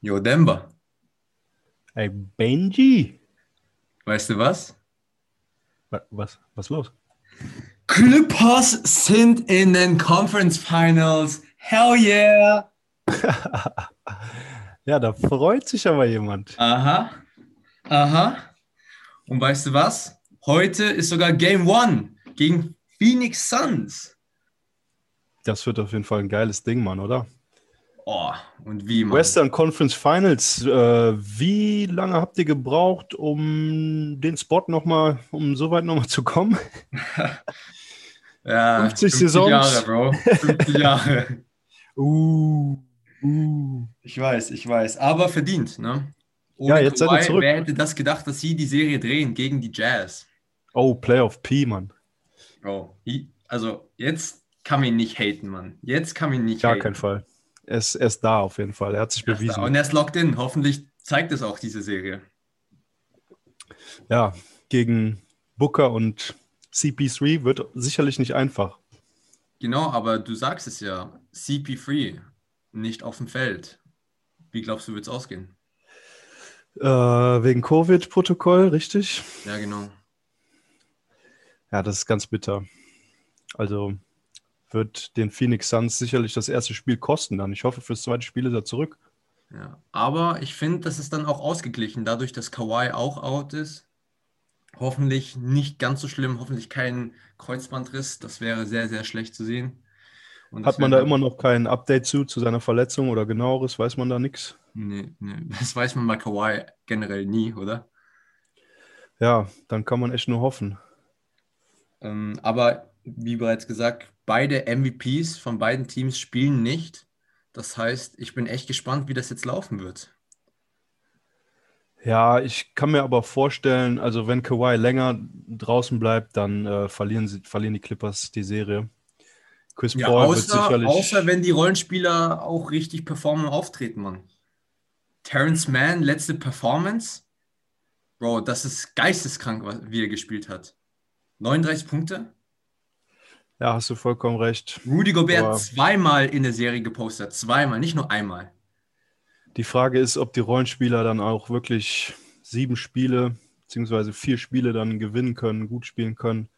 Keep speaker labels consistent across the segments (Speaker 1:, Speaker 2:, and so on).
Speaker 1: Jo, Denver.
Speaker 2: Ey, Benji.
Speaker 1: Weißt du was?
Speaker 2: Was, was, was los?
Speaker 1: Clippers sind in den Conference Finals. Hell yeah!
Speaker 2: ja, da freut sich aber jemand.
Speaker 1: Aha. Aha. Und weißt du was? Heute ist sogar Game One gegen Phoenix Suns.
Speaker 2: Das wird auf jeden Fall ein geiles Ding, Mann, oder?
Speaker 1: Oh, und wie, Mann?
Speaker 2: Western Conference Finals. Äh, wie lange habt ihr gebraucht, um den Spot nochmal, um so weit nochmal zu kommen?
Speaker 1: ja,
Speaker 2: 50 Saisons.
Speaker 1: Jahre, Bro. 50 Jahre.
Speaker 2: uh, uh.
Speaker 1: Ich weiß, ich weiß. Aber verdient, ne?
Speaker 2: Ohne ja, jetzt Kawhi, seid ihr zurück.
Speaker 1: Wer hätte das gedacht, dass sie die Serie drehen gegen die Jazz?
Speaker 2: Oh, Playoff P, Mann.
Speaker 1: Oh, also jetzt kann man ihn nicht haten, Mann. Jetzt kann man ihn nicht
Speaker 2: Gar
Speaker 1: haten.
Speaker 2: keinen Fall. Er ist, er ist da auf jeden Fall. Er hat sich
Speaker 1: er
Speaker 2: bewiesen.
Speaker 1: Und er ist locked in. Hoffentlich zeigt es auch diese Serie.
Speaker 2: Ja, gegen Booker und CP3 wird sicherlich nicht einfach.
Speaker 1: Genau, aber du sagst es ja. CP3 nicht auf dem Feld. Wie glaubst du, wird es ausgehen?
Speaker 2: Äh, wegen Covid-Protokoll, richtig?
Speaker 1: Ja, genau.
Speaker 2: Ja, das ist ganz bitter. Also wird den Phoenix Suns sicherlich das erste Spiel kosten dann. Ich hoffe, fürs zweite Spiel ist er zurück.
Speaker 1: Ja, aber ich finde, das ist dann auch ausgeglichen, dadurch, dass Kawhi auch out ist. Hoffentlich nicht ganz so schlimm, hoffentlich kein Kreuzbandriss. Das wäre sehr, sehr schlecht zu sehen.
Speaker 2: Hat man da immer noch kein Update zu, zu seiner Verletzung oder genaueres? Weiß man da nichts?
Speaker 1: Nee, nee, das weiß man bei Kawhi generell nie, oder?
Speaker 2: Ja, dann kann man echt nur hoffen.
Speaker 1: Ähm, aber wie bereits gesagt, beide MVPs von beiden Teams spielen nicht. Das heißt, ich bin echt gespannt, wie das jetzt laufen wird.
Speaker 2: Ja, ich kann mir aber vorstellen, also wenn Kawhi länger draußen bleibt, dann äh, verlieren, sie, verlieren die Clippers die Serie.
Speaker 1: Chris ja, Paul außer, wird sicherlich. Außer wenn die Rollenspieler auch richtig performen und auftreten, Mann. Terrence Mann, letzte Performance. Bro, das ist geisteskrank, wie er gespielt hat. 39 Punkte.
Speaker 2: Ja, hast du vollkommen recht.
Speaker 1: Rudy Gobert Aber zweimal in der Serie gepostet. Zweimal, nicht nur einmal.
Speaker 2: Die Frage ist, ob die Rollenspieler dann auch wirklich sieben Spiele beziehungsweise vier Spiele dann gewinnen können, gut spielen können.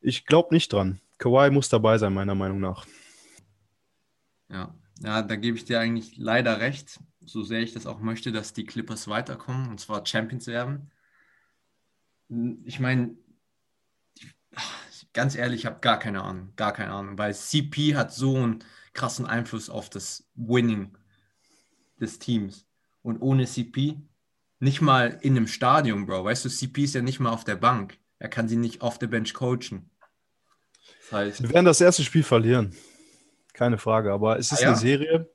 Speaker 2: Ich glaube nicht dran. Kawhi muss dabei sein, meiner Meinung nach.
Speaker 1: Ja. ja, da gebe ich dir eigentlich leider recht, so sehr ich das auch möchte, dass die Clippers weiterkommen und zwar Champions werden. Ich meine, ganz ehrlich, ich habe gar keine Ahnung, gar keine Ahnung, weil CP hat so einen krassen Einfluss auf das Winning des Teams. Und ohne CP, nicht mal in einem Stadion, Bro, weißt du, CP ist ja nicht mal auf der Bank. Er kann sie nicht auf der Bench coachen.
Speaker 2: Das heißt, Wir werden das erste Spiel verlieren. Keine Frage, aber es ist ah, ja? eine Serie.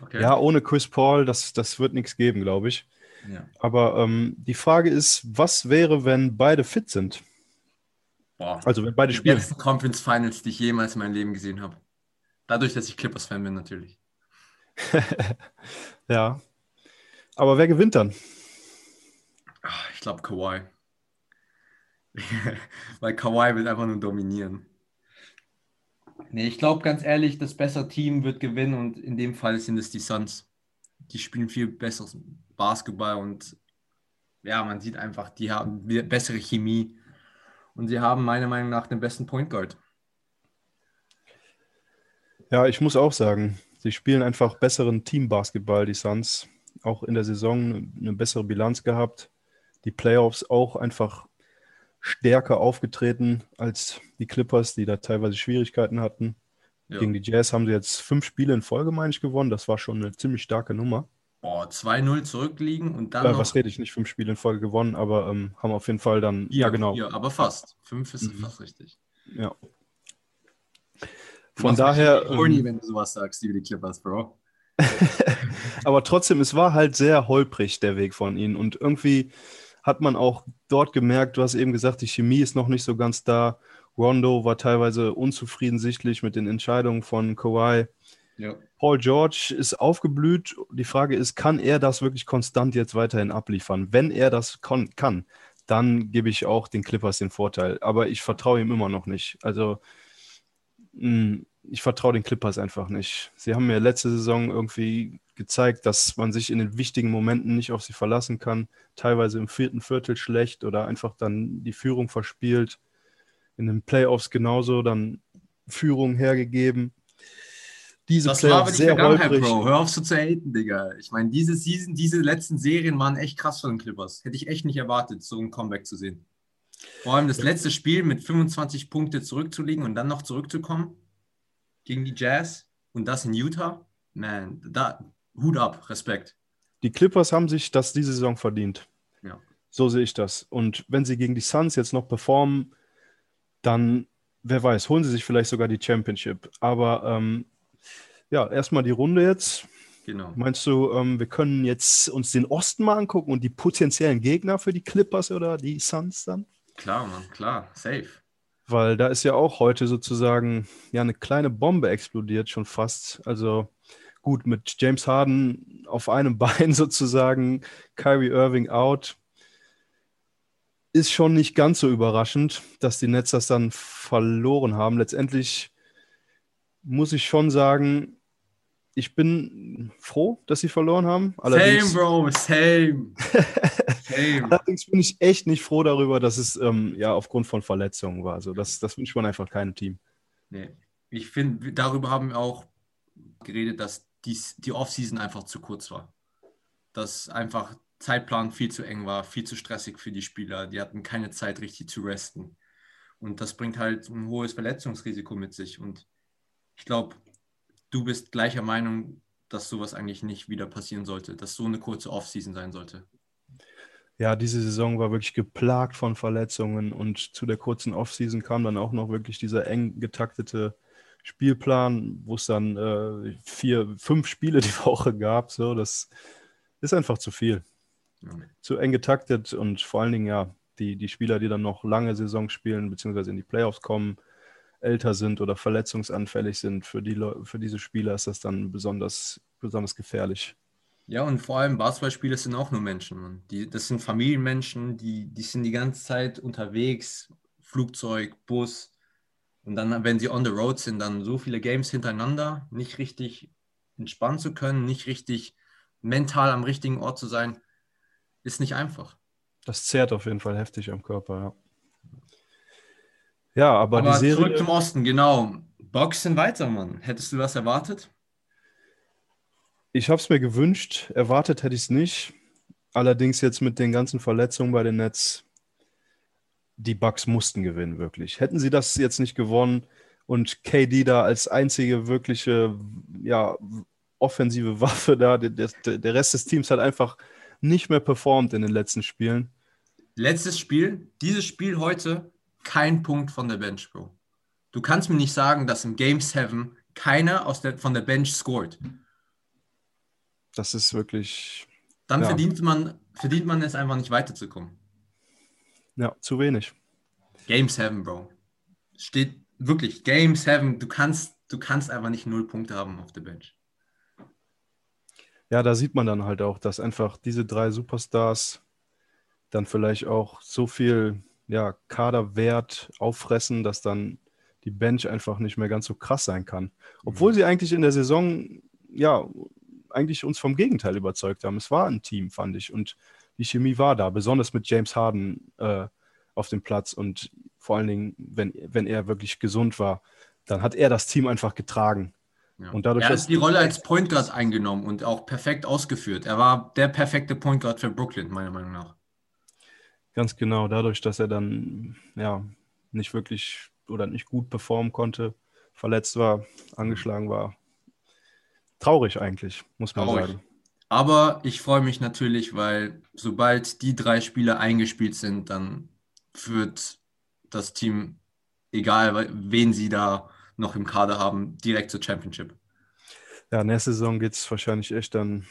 Speaker 2: Okay. Ja, ohne Chris Paul, das, das wird nichts geben, glaube ich. Ja. Aber ähm, die Frage ist, was wäre, wenn beide fit sind?
Speaker 1: Boah,
Speaker 2: also wenn beide spielen. Die
Speaker 1: besten Conference Finals, die ich jemals in meinem Leben gesehen habe. Dadurch, dass ich Clippers-Fan bin, natürlich.
Speaker 2: ja. Aber wer gewinnt dann?
Speaker 1: Ich glaube Kawhi. Weil Kawhi wird einfach nur dominieren. Nee, ich glaube ganz ehrlich, das bessere Team wird gewinnen und in dem Fall sind es die Suns. Die spielen viel besseres Basketball und ja, man sieht einfach, die haben bessere Chemie. Und sie haben meiner Meinung nach den besten Point Guard.
Speaker 2: Ja, ich muss auch sagen, sie spielen einfach besseren Team-Basketball, die Suns. Auch in der Saison eine bessere Bilanz gehabt. Die Playoffs auch einfach stärker aufgetreten als die Clippers, die da teilweise Schwierigkeiten hatten. Ja. Gegen die Jazz haben sie jetzt fünf Spiele in Folge, meine ich, gewonnen. Das war schon eine ziemlich starke Nummer.
Speaker 1: Boah, 2-0 zurückliegen und dann.
Speaker 2: Ja, noch... was rede ich nicht, fünf Spiele in Folge gewonnen, aber ähm, haben auf jeden Fall dann.
Speaker 1: Ja, ja genau. Ja, aber fast. Fünf ist mhm. fast richtig.
Speaker 2: Ja. Von daher.
Speaker 1: Horny, ähm, wenn du sowas sagst, die Clippers, Bro.
Speaker 2: aber trotzdem, es war halt sehr holprig, der Weg von ihnen. Und irgendwie hat man auch dort gemerkt, du hast eben gesagt, die Chemie ist noch nicht so ganz da. Rondo war teilweise unzufrieden sichtlich mit den Entscheidungen von Kawhi. Ja. Paul George ist aufgeblüht. Die Frage ist, kann er das wirklich konstant jetzt weiterhin abliefern? Wenn er das kann, dann gebe ich auch den Clippers den Vorteil. Aber ich vertraue ihm immer noch nicht. Also hm, ich vertraue den Clippers einfach nicht. Sie haben mir letzte Saison irgendwie gezeigt, dass man sich in den wichtigen Momenten nicht auf sie verlassen kann. Teilweise im vierten Viertel schlecht oder einfach dann die Führung verspielt. In den Playoffs genauso dann Führung hergegeben.
Speaker 1: Diese das Playoffs war sehr holprig. Bro. Hör auf so zu haten, Digga. Ich meine, diese Season, diese letzten Serien waren echt krass von den Clippers. Hätte ich echt nicht erwartet, so ein Comeback zu sehen. Vor allem das letzte Spiel mit 25 Punkte zurückzulegen und dann noch zurückzukommen gegen die Jazz und das in Utah. Man, da, Hut ab, Respekt.
Speaker 2: Die Clippers haben sich das diese Saison verdient. Ja. So sehe ich das. Und wenn sie gegen die Suns jetzt noch performen, dann, wer weiß, holen sie sich vielleicht sogar die Championship. Aber ähm, ja, erstmal die Runde jetzt. Genau. Meinst du, ähm, wir können jetzt uns den Osten mal angucken und die potenziellen Gegner für die Clippers oder die Suns dann?
Speaker 1: Klar, Mann, klar, safe.
Speaker 2: Weil da ist ja auch heute sozusagen ja eine kleine Bombe explodiert, schon fast. Also gut, mit James Harden auf einem Bein sozusagen, Kyrie Irving out. Ist schon nicht ganz so überraschend, dass die Nets das dann verloren haben. Letztendlich muss ich schon sagen, ich bin froh, dass sie verloren haben.
Speaker 1: Allerdings, same, Bro, same.
Speaker 2: same. Allerdings bin ich echt nicht froh darüber, dass es ähm, ja aufgrund von Verletzungen war. Also das, das wünscht man einfach keinem Team.
Speaker 1: Nee. Ich finde, darüber haben wir auch geredet, dass dies, die Offseason einfach zu kurz war. Dass einfach Zeitplan viel zu eng war, viel zu stressig für die Spieler. Die hatten keine Zeit, richtig zu resten. Und das bringt halt ein hohes Verletzungsrisiko mit sich. Und ich glaube, du bist gleicher Meinung, dass sowas eigentlich nicht wieder passieren sollte, dass so eine kurze Offseason sein sollte.
Speaker 2: Ja, diese Saison war wirklich geplagt von Verletzungen und zu der kurzen Offseason kam dann auch noch wirklich dieser eng getaktete Spielplan, wo es dann äh, vier, fünf Spiele die Woche gab. So, das ist einfach zu viel. Ja. Zu eng getaktet und vor allen Dingen ja, die, die Spieler, die dann noch lange Saison spielen, beziehungsweise in die Playoffs kommen, älter sind oder verletzungsanfällig sind, für, die für diese Spieler ist das dann besonders, besonders gefährlich.
Speaker 1: Ja, und vor allem Basketballspieler sind auch nur Menschen. Die, das sind Familienmenschen, die, die sind die ganze Zeit unterwegs, Flugzeug, Bus. Und dann, wenn sie on the road sind, dann so viele Games hintereinander, nicht richtig entspannen zu können, nicht richtig mental am richtigen Ort zu sein, ist nicht einfach.
Speaker 2: Das zehrt auf jeden Fall heftig am Körper, ja. Ja, aber,
Speaker 1: aber die Serie. Zurück zum Osten, genau. Box sind weiter, Mann. Hättest du das erwartet?
Speaker 2: Ich habe es mir gewünscht. Erwartet hätte ich es nicht. Allerdings jetzt mit den ganzen Verletzungen bei den Nets, die Bucks mussten gewinnen, wirklich. Hätten sie das jetzt nicht gewonnen und KD da als einzige wirkliche ja, offensive Waffe da, der, der Rest des Teams hat einfach nicht mehr performt in den letzten Spielen.
Speaker 1: Letztes Spiel, dieses Spiel heute kein Punkt von der Bench, Bro. Du kannst mir nicht sagen, dass im Game 7 keiner aus der, von der Bench scored.
Speaker 2: Das ist wirklich.
Speaker 1: Dann ja. verdient, man, verdient man es einfach nicht weiterzukommen.
Speaker 2: Ja, zu wenig.
Speaker 1: Game 7, Bro. Steht wirklich, Game 7, du kannst, du kannst einfach nicht null Punkte haben auf der Bench.
Speaker 2: Ja, da sieht man dann halt auch, dass einfach diese drei Superstars dann vielleicht auch so viel ja, Kaderwert auffressen, dass dann die Bench einfach nicht mehr ganz so krass sein kann. Obwohl mhm. sie eigentlich in der Saison, ja, eigentlich uns vom Gegenteil überzeugt haben. Es war ein Team, fand ich. Und die Chemie war da, besonders mit James Harden äh, auf dem Platz. Und vor allen Dingen, wenn, wenn er wirklich gesund war, dann hat er das Team einfach getragen.
Speaker 1: Ja. Und dadurch, er hat die Rolle als Point Guard eingenommen und auch perfekt ausgeführt. Er war der perfekte Point Guard für Brooklyn, meiner Meinung nach.
Speaker 2: Ganz genau, dadurch, dass er dann ja nicht wirklich oder nicht gut performen konnte, verletzt war, angeschlagen war. Traurig eigentlich, muss man Traurig. sagen.
Speaker 1: Aber ich freue mich natürlich, weil sobald die drei Spieler eingespielt sind, dann wird das Team, egal wen sie da noch im Kader haben, direkt zur Championship.
Speaker 2: Ja, nächste Saison geht es wahrscheinlich echt dann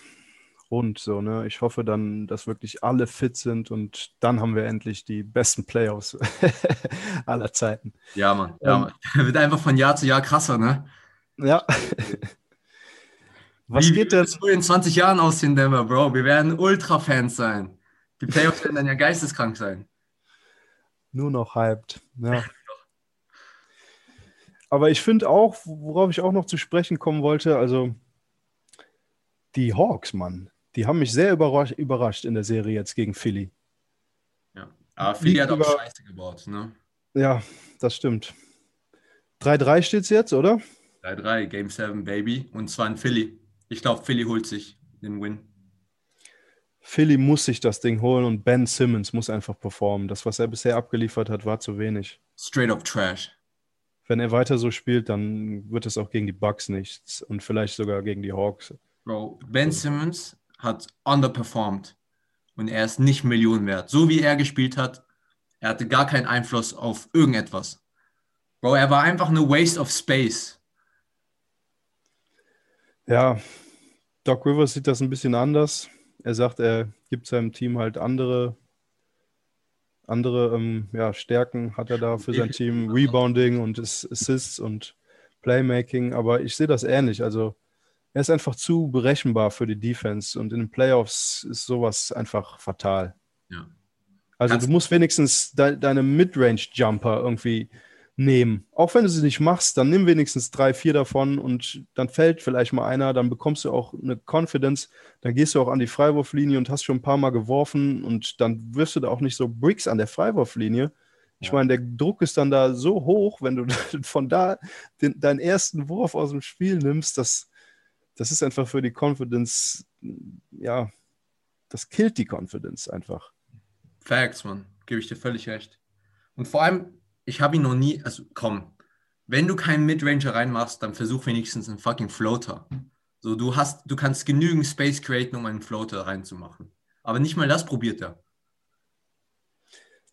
Speaker 2: rund. So, ne? Ich hoffe dann, dass wirklich alle fit sind und dann haben wir endlich die besten Playoffs aller Zeiten.
Speaker 1: Ja, Mann. Ja, ähm, Mann. Wird einfach von Jahr zu Jahr krasser, ne?
Speaker 2: Ja.
Speaker 1: Was Wie geht denn? so in 20 Jahren aussehen, Denver, Bro? Wir werden Ultra-Fans sein. Die Playoffs werden dann ja geisteskrank sein.
Speaker 2: Nur noch hyped. Ja. Aber ich finde auch, worauf ich auch noch zu sprechen kommen wollte, also Die Hawks, Mann. Die haben mich sehr überrasch überrascht in der Serie jetzt gegen Philly.
Speaker 1: Ja, aber Philly hat auch über... Scheiße gebaut, ne?
Speaker 2: Ja, das stimmt. 3-3 steht es jetzt, oder?
Speaker 1: 3-3, Game 7, Baby. Und zwar in Philly. Ich glaube, Philly holt sich den Win.
Speaker 2: Philly muss sich das Ding holen und Ben Simmons muss einfach performen. Das, was er bisher abgeliefert hat, war zu wenig.
Speaker 1: Straight up Trash.
Speaker 2: Wenn er weiter so spielt, dann wird es auch gegen die Bucks nichts und vielleicht sogar gegen die Hawks.
Speaker 1: Bro, Ben Simmons hat underperformed und er ist nicht Millionen wert. So wie er gespielt hat, er hatte gar keinen Einfluss auf irgendetwas. Bro, er war einfach eine Waste of Space.
Speaker 2: Ja, Doc Rivers sieht das ein bisschen anders. Er sagt, er gibt seinem Team halt andere, andere ähm, ja, Stärken, hat er da für sein Team. Rebounding und Assists und Playmaking. Aber ich sehe das ähnlich. Also er ist einfach zu berechenbar für die Defense und in den Playoffs ist sowas einfach fatal.
Speaker 1: Ja.
Speaker 2: Also Kannst du musst wenigstens de deine Midrange-Jumper irgendwie nehmen. Auch wenn du sie nicht machst, dann nimm wenigstens drei, vier davon und dann fällt vielleicht mal einer, dann bekommst du auch eine Confidence, dann gehst du auch an die Freiwurflinie und hast schon ein paar Mal geworfen und dann wirst du da auch nicht so Bricks an der Freiwurflinie. Ich meine, der Druck ist dann da so hoch, wenn du von da den, deinen ersten Wurf aus dem Spiel nimmst, das, das ist einfach für die Confidence, ja, das killt die Confidence einfach.
Speaker 1: Facts, man, gebe ich dir völlig recht. Und vor allem, ich habe ihn noch nie, also komm, wenn du keinen Midranger reinmachst, dann versuch wenigstens einen fucking Floater. So, du hast, du kannst genügend Space createn, um einen Floater reinzumachen. Aber nicht mal das probiert er.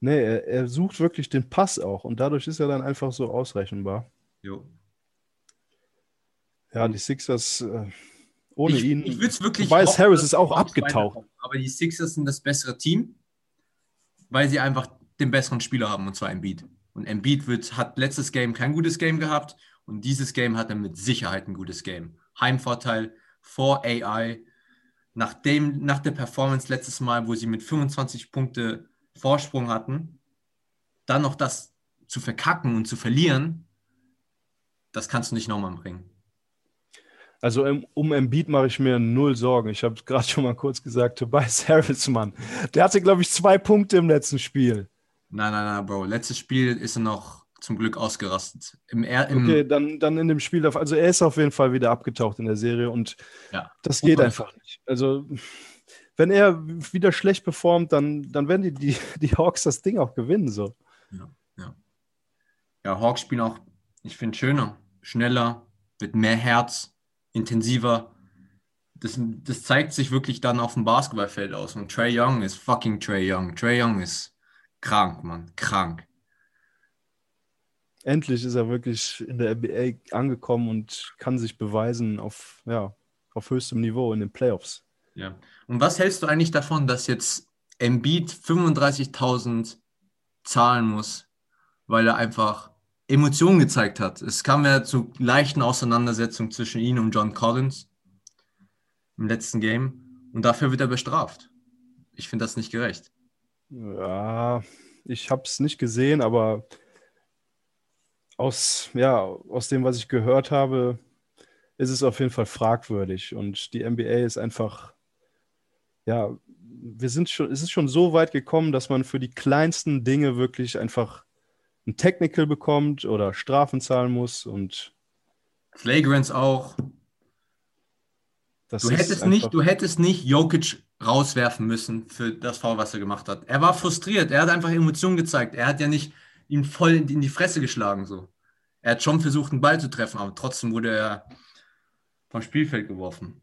Speaker 2: Nee, er, er sucht wirklich den Pass auch und dadurch ist er dann einfach so ausrechenbar.
Speaker 1: Jo.
Speaker 2: Ja, die Sixers äh, ohne
Speaker 1: ich,
Speaker 2: ihn.
Speaker 1: Ich würde es wirklich.
Speaker 2: Weiß Harris ist auch abgetaucht.
Speaker 1: Aber die Sixers sind das bessere Team, weil sie einfach den besseren Spieler haben, und zwar Embiid. Und Embiid wird, hat letztes Game kein gutes Game gehabt und dieses Game hat er mit Sicherheit ein gutes Game. Heimvorteil vor AI. Nach, dem, nach der Performance letztes Mal, wo sie mit 25 Punkte Vorsprung hatten, dann noch das zu verkacken und zu verlieren, das kannst du nicht nochmal bringen.
Speaker 2: Also um, um Embiid mache ich mir null Sorgen. Ich habe gerade schon mal kurz gesagt, Tobias Harris, Mann. Der hatte, glaube ich, zwei Punkte im letzten Spiel.
Speaker 1: Nein, nein, nein, Bro. Letztes Spiel ist er noch zum Glück ausgerastet. Im, im
Speaker 2: okay, dann, dann in dem Spiel, also er ist auf jeden Fall wieder abgetaucht in der Serie und ja. das geht einfach nicht. Also wenn er wieder schlecht performt, dann, dann werden die, die, die Hawks das Ding auch gewinnen. So.
Speaker 1: Ja, ja. ja Hawks spielen auch, ich finde, schöner, schneller, mit mehr Herz, intensiver. Das, das zeigt sich wirklich dann auf dem Basketballfeld aus. Und Trey Young ist fucking Trey Young. Trey Young ist Krank, Mann, krank.
Speaker 2: Endlich ist er wirklich in der NBA angekommen und kann sich beweisen auf, ja, auf höchstem Niveau in den Playoffs.
Speaker 1: Ja. Und was hältst du eigentlich davon, dass jetzt Embiid 35.000 zahlen muss, weil er einfach Emotionen gezeigt hat? Es kam ja zu leichten Auseinandersetzungen zwischen ihm und John Collins im letzten Game und dafür wird er bestraft. Ich finde das nicht gerecht.
Speaker 2: Ja, ich habe es nicht gesehen, aber aus, ja, aus dem, was ich gehört habe, ist es auf jeden Fall fragwürdig. Und die NBA ist einfach, ja, wir sind schon, es ist schon so weit gekommen, dass man für die kleinsten Dinge wirklich einfach ein Technical bekommt oder Strafen zahlen muss und
Speaker 1: Flagrants auch. du hättest nicht, du hättest nicht Jokic rauswerfen müssen für das Foul, was er gemacht hat. Er war frustriert, er hat einfach Emotionen gezeigt. Er hat ja nicht ihn voll in die Fresse geschlagen. So. Er hat schon versucht, einen Ball zu treffen, aber trotzdem wurde er vom Spielfeld geworfen.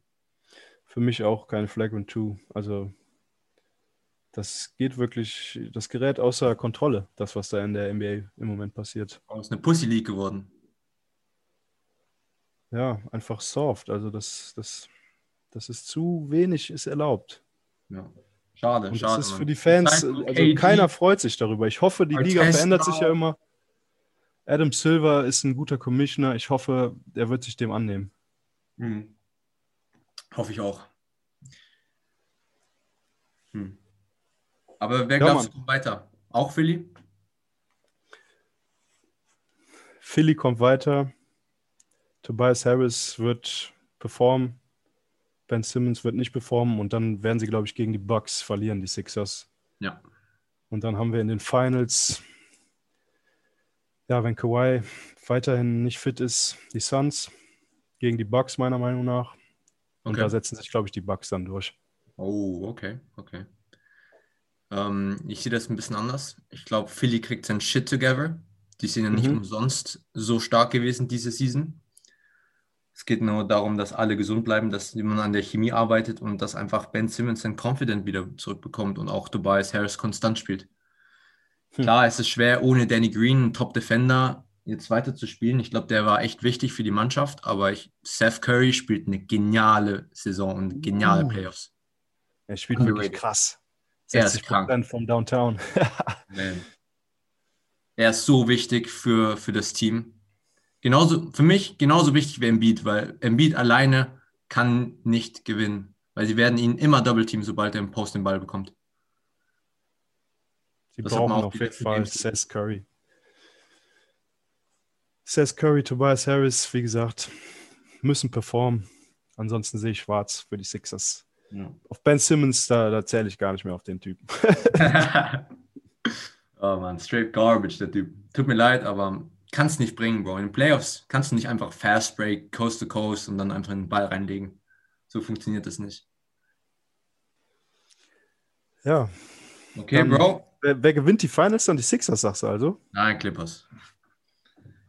Speaker 2: Für mich auch keine Flagrant 2. Also das geht wirklich, das gerät außer Kontrolle, das, was da in der NBA im Moment passiert.
Speaker 1: Oh, ist eine Pussy League geworden.
Speaker 2: Ja, einfach soft. Also das, das, das ist zu wenig, ist erlaubt.
Speaker 1: Ja. Schade,
Speaker 2: und
Speaker 1: schade.
Speaker 2: Das ist für die Fans, also keiner freut sich darüber. Ich hoffe, die Liga verändert sich ja immer. Adam Silver ist ein guter Commissioner. Ich hoffe, er wird sich dem annehmen.
Speaker 1: Hm. Hoffe ich auch. Hm. Aber wer ja, glaubst du weiter? Auch Philly?
Speaker 2: Philly kommt weiter. Tobias Harris wird performen. Ben Simmons wird nicht performen und dann werden sie, glaube ich, gegen die Bucks verlieren, die Sixers.
Speaker 1: Ja.
Speaker 2: Und dann haben wir in den Finals, ja, wenn Kawhi weiterhin nicht fit ist, die Suns gegen die Bucks, meiner Meinung nach. Und
Speaker 1: Okay.
Speaker 2: da setzen sich, glaube ich, die Bucks dann durch.
Speaker 1: Oh, okay, okay. Ähm, ich sehe das ein bisschen anders. Ich glaube, Philly kriegt sein Shit together. Die sind ja nicht
Speaker 2: Mhm.
Speaker 1: umsonst so stark gewesen diese Season. Es geht nur darum, dass alle gesund bleiben, dass man an der Chemie arbeitet und dass einfach Ben Simmons sein Confident wieder zurückbekommt und auch Tobias Harris konstant spielt.
Speaker 2: Hm.
Speaker 1: Klar, es ist schwer, ohne Danny Green, einen Top-Defender, jetzt weiter zu spielen. Ich glaube, der war echt wichtig für die Mannschaft, aber ich, Seth Curry spielt eine geniale Saison und geniale
Speaker 2: Uh.
Speaker 1: Playoffs.
Speaker 2: Er spielt
Speaker 1: Underrated.
Speaker 2: wirklich krass.
Speaker 1: Er ist
Speaker 2: 60% vom Downtown.
Speaker 1: Er ist so wichtig für, für das Team. Genauso, für mich genauso wichtig wie Embiid, weil Embiid alleine kann nicht gewinnen, weil sie werden ihn immer Double Team, sobald er im Post den Ball bekommt.
Speaker 2: Sie
Speaker 1: Das
Speaker 2: brauchen auf jeden Fall Seth Curry. Seth Curry, Tobias Harris, wie gesagt, müssen performen. Ansonsten sehe ich schwarz für die Sixers.
Speaker 1: Ja.
Speaker 2: Auf Ben Simmons, da, da zähle ich gar nicht mehr auf den Typen.
Speaker 1: oh man, straight garbage, der Typ. Tut mir leid, aber kannst nicht bringen, Bro. In den Playoffs kannst du nicht einfach Fast Break, Coast to Coast und dann einfach den Ball reinlegen. So funktioniert das nicht.
Speaker 2: Ja.
Speaker 1: Okay,
Speaker 2: Dann-
Speaker 1: Bro.
Speaker 2: Wer, wer gewinnt die Finals? Dann die Sixers, sagst du also?
Speaker 1: Nein, Clippers.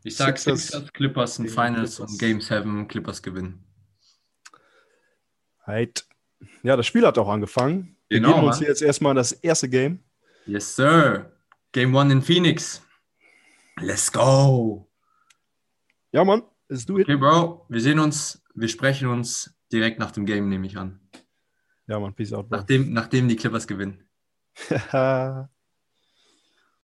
Speaker 1: Ich sag
Speaker 2: Sixers
Speaker 1: Sixers, Clippers in Finals
Speaker 2: Clippers.
Speaker 1: und Game 7 Clippers gewinnen.
Speaker 2: Halt. Ja, das Spiel hat auch angefangen. Wir
Speaker 1: Genau,
Speaker 2: geben uns hier jetzt erstmal das erste Game.
Speaker 1: Yes, sir. Game 1 in Phoenix. Let's go.
Speaker 2: Ja, Mann, let's do it.
Speaker 1: Okay, Bro. Wir sehen uns, wir sprechen uns direkt nach dem Game, nehme ich an.
Speaker 2: Ja, Mann, peace out, Bro.
Speaker 1: Nachdem, nachdem die Clippers gewinnen.